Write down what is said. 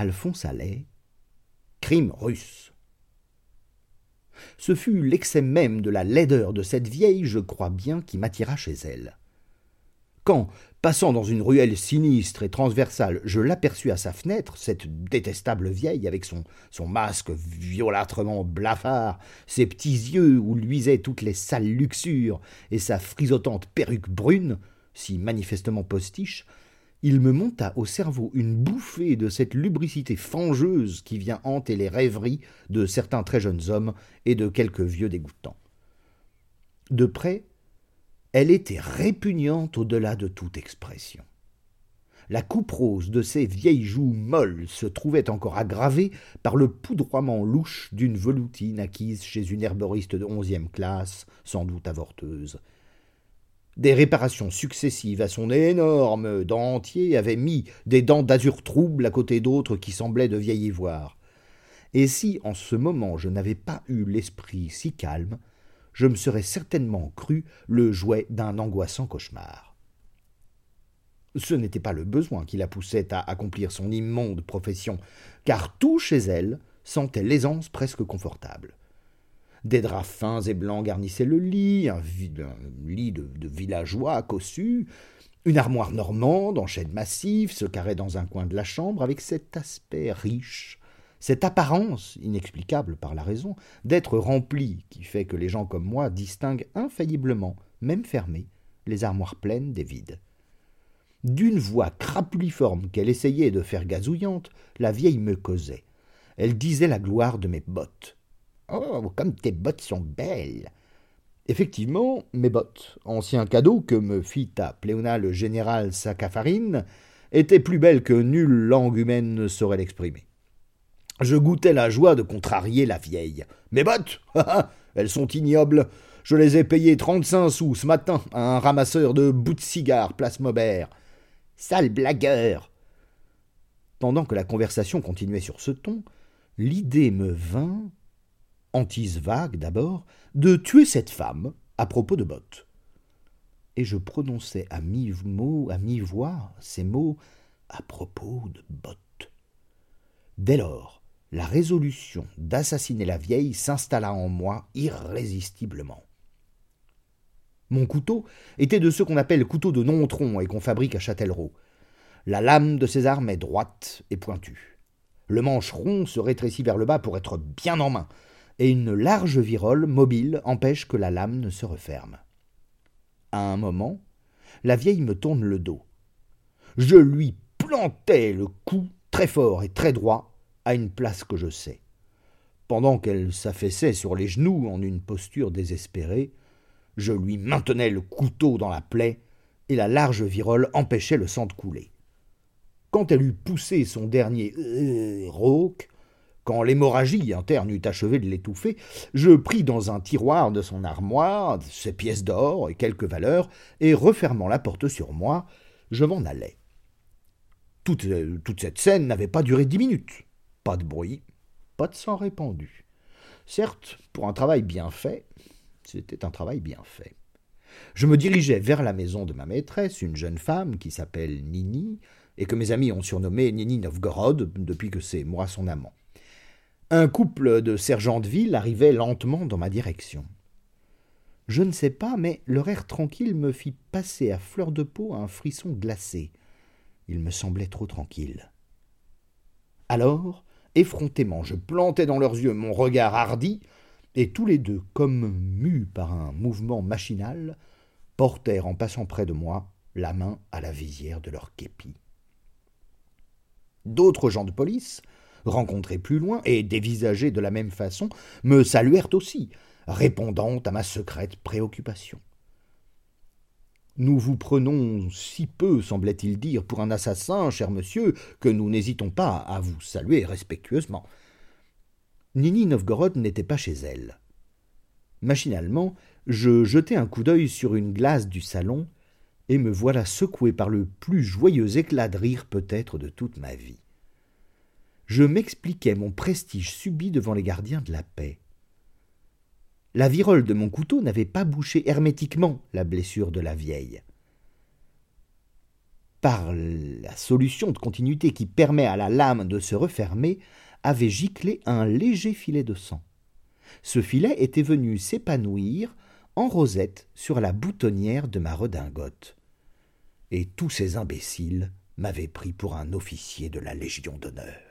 Alphonse Allais, crime russe. Ce fut l'excès même de la laideur de cette vieille, je crois bien, qui m'attira chez elle. Quand, passant dans une ruelle sinistre et transversale, je l'aperçus à sa fenêtre, cette détestable vieille, avec son, son masque violâtrement blafard, ses petits yeux où luisaient toutes les sales luxures, et sa frisotante perruque brune, si manifestement postiche, il me monta au cerveau une bouffée de cette lubricité fangeuse qui vient hanter les rêveries de certains très jeunes hommes et de quelques vieux dégoûtants. De près, elle était répugnante au-delà de toute expression. La coupe rose de ses vieilles joues molles se trouvait encore aggravée par le poudroiement louche d'une veloutine acquise chez une herboriste de onzième classe, sans doute avorteuse, des réparations successives à son énorme dentier avaient mis des dents d'azur trouble à côté d'autres qui semblaient de vieil ivoire. Et si, en ce moment, je n'avais pas eu l'esprit si calme, je me serais certainement cru le jouet d'un angoissant cauchemar. Ce n'était pas le besoin qui la poussait à accomplir son immonde profession, car tout chez elle sentait l'aisance presque confortable. Des draps fins et blancs garnissaient le lit, un, lit de, villageois cossu, une armoire normande en chêne massif se carrait dans un coin de la chambre avec cet aspect riche, cette apparence, inexplicable par la raison, d'être rempli qui fait que les gens comme moi distinguent infailliblement, même fermées, les armoires pleines des vides. D'une voix crapuliforme qu'elle essayait de faire gazouillante, la vieille me causait. Elle disait la gloire de mes bottes. Oh, comme tes bottes sont belles Effectivement, mes bottes, ancien cadeau que me fit à Pléona le général Sacafarine, étaient plus belles que nulle langue humaine ne saurait l'exprimer. Je goûtais la joie de contrarier la vieille. Mes bottes? Elles sont ignobles. Je les ai payées trente-cinq sous ce matin à un ramasseur de bouts de cigares, place Maubert. Sale blagueur Pendant que la conversation continuait sur ce ton, l'idée me vint hantise vague d'abord, de tuer cette femme à propos de Bottes. Et je prononçais à mi-mot, à mi-voix, ces mots à propos de Bottes. Dès lors, la résolution d'assassiner la vieille s'installa en moi irrésistiblement. Mon couteau était de ceux qu'on appelle couteaux de nontron et qu'on fabrique à Châtellerault. La lame de ces armes est droite et pointue. Le manche rond se rétrécit vers le bas pour être bien en main, et une large virole mobile empêche que la lame ne se referme. À un moment, la vieille me tourne le dos. Je lui plantais le cou très fort et très droit à une place que je sais. Pendant qu'elle s'affaissait sur les genoux en une posture désespérée, je lui maintenais le couteau dans la plaie et la large virole empêchait le sang de couler. Quand elle eut poussé son dernier euh, rauque, quand l'hémorragie interne eut achevé de l'étouffer, je pris dans un tiroir de son armoire ses pièces d'or et quelques valeurs, et refermant la porte sur moi, je m'en allai. Toute, toute cette scène n'avait pas duré dix minutes. Pas de bruit, pas de sang répandu. Certes, pour un travail bien fait, c'était un travail bien fait. Je me dirigeais vers la maison de ma maîtresse, une jeune femme qui s'appelle Nini, et que mes amis ont surnommée Nini Novgorod depuis que c'est moi son amant. Un couple de sergents de ville arrivait lentement dans ma direction. Je ne sais pas, mais leur air tranquille me fit passer à fleur de peau un frisson glacé. Il me semblait trop tranquille. Alors, effrontément, je plantai dans leurs yeux mon regard hardi, et tous les deux, comme mus par un mouvement machinal, portèrent en passant près de moi la main à la visière de leur képi. D'autres gens de police, rencontrés plus loin et dévisagés de la même façon, me saluèrent aussi, répondant à ma secrète préoccupation. Nous vous prenons si peu, semblait-il dire, pour un assassin, cher monsieur, que nous n'hésitons pas à vous saluer respectueusement. Nini Novgorod n'était pas chez elle. Machinalement, je jetai un coup d'œil sur une glace du salon, et me voilà secoué par le plus joyeux éclat de rire peut-être de toute ma vie je m'expliquais mon prestige subi devant les gardiens de la paix. La virole de mon couteau n'avait pas bouché hermétiquement la blessure de la vieille. par la solution de continuité qui permet à la lame de se refermer, avait giclé un léger filet de sang. Ce filet était venu s'épanouir en rosette sur la boutonnière de ma redingote. Et tous ces imbéciles m'avaient pris pour un officier de la Légion d'honneur.